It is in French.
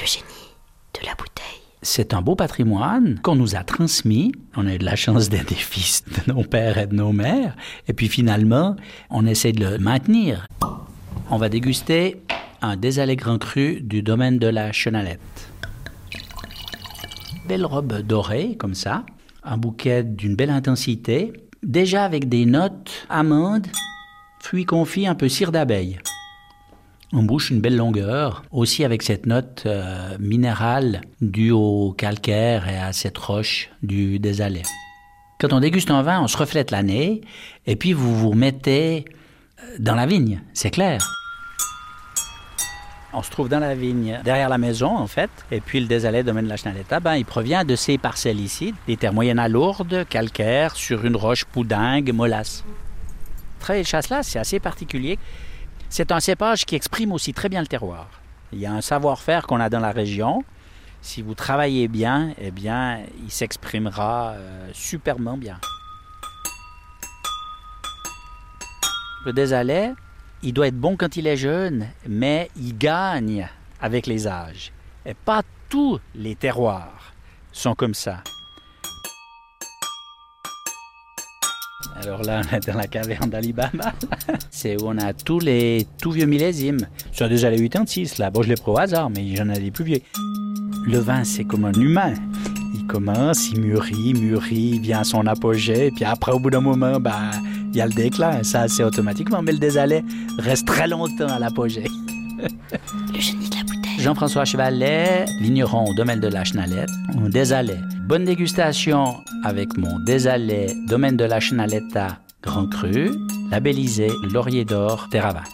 Le génie de la bouteille. C'est un beau patrimoine qu'on nous a transmis. On a eu de la chance d'être des fils de nos pères et de nos mères. Et puis finalement, on essaie de le maintenir. On va déguster un désalé grand cru du domaine de la Chenalette. Belle robe dorée, comme ça. Un bouquet d'une belle intensité. Déjà avec des notes amandes, fruits confits, un peu cire d'abeille. On bouche une belle longueur, aussi avec cette note euh, minérale due au calcaire et à cette roche du désalé. Quand on déguste un vin, on se reflète l'année, et puis vous vous mettez euh, dans la vigne, c'est clair. On se trouve dans la vigne, derrière la maison en fait, et puis le désalé domaine de la Chenaletta, ben, il provient de ces parcelles ici, des terres moyennes à lourdes, calcaires, sur une roche poudingue, molasse. Très chasse là, c'est assez particulier. C'est un cépage qui exprime aussi très bien le terroir. Il y a un savoir-faire qu'on a dans la région. Si vous travaillez bien, eh bien, il s'exprimera euh, superbement bien. Le désalé, il doit être bon quand il est jeune, mais il gagne avec les âges. Et pas tous les terroirs sont comme ça. Alors là, on est dans la caverne d'Alibaba. C'est où on a tous les tout vieux millésimes. C'est déjà les 86 là. Bon, je les prends au hasard, mais j'en ai des plus vieux. Le vin, c'est comme un humain. Il commence, il mûrit, mûrit, vient à son apogée, puis après, au bout d'un moment, ben, il y a le déclin. Ça, c'est automatiquement. Mais le désalé reste très longtemps à l'apogée. Jean-François Chevalet, vigneron au domaine de la Chenalette, désalé. Bonne dégustation avec mon désalé domaine de la Chenaletta Grand Cru, labellisé Laurier d'Or Terravin.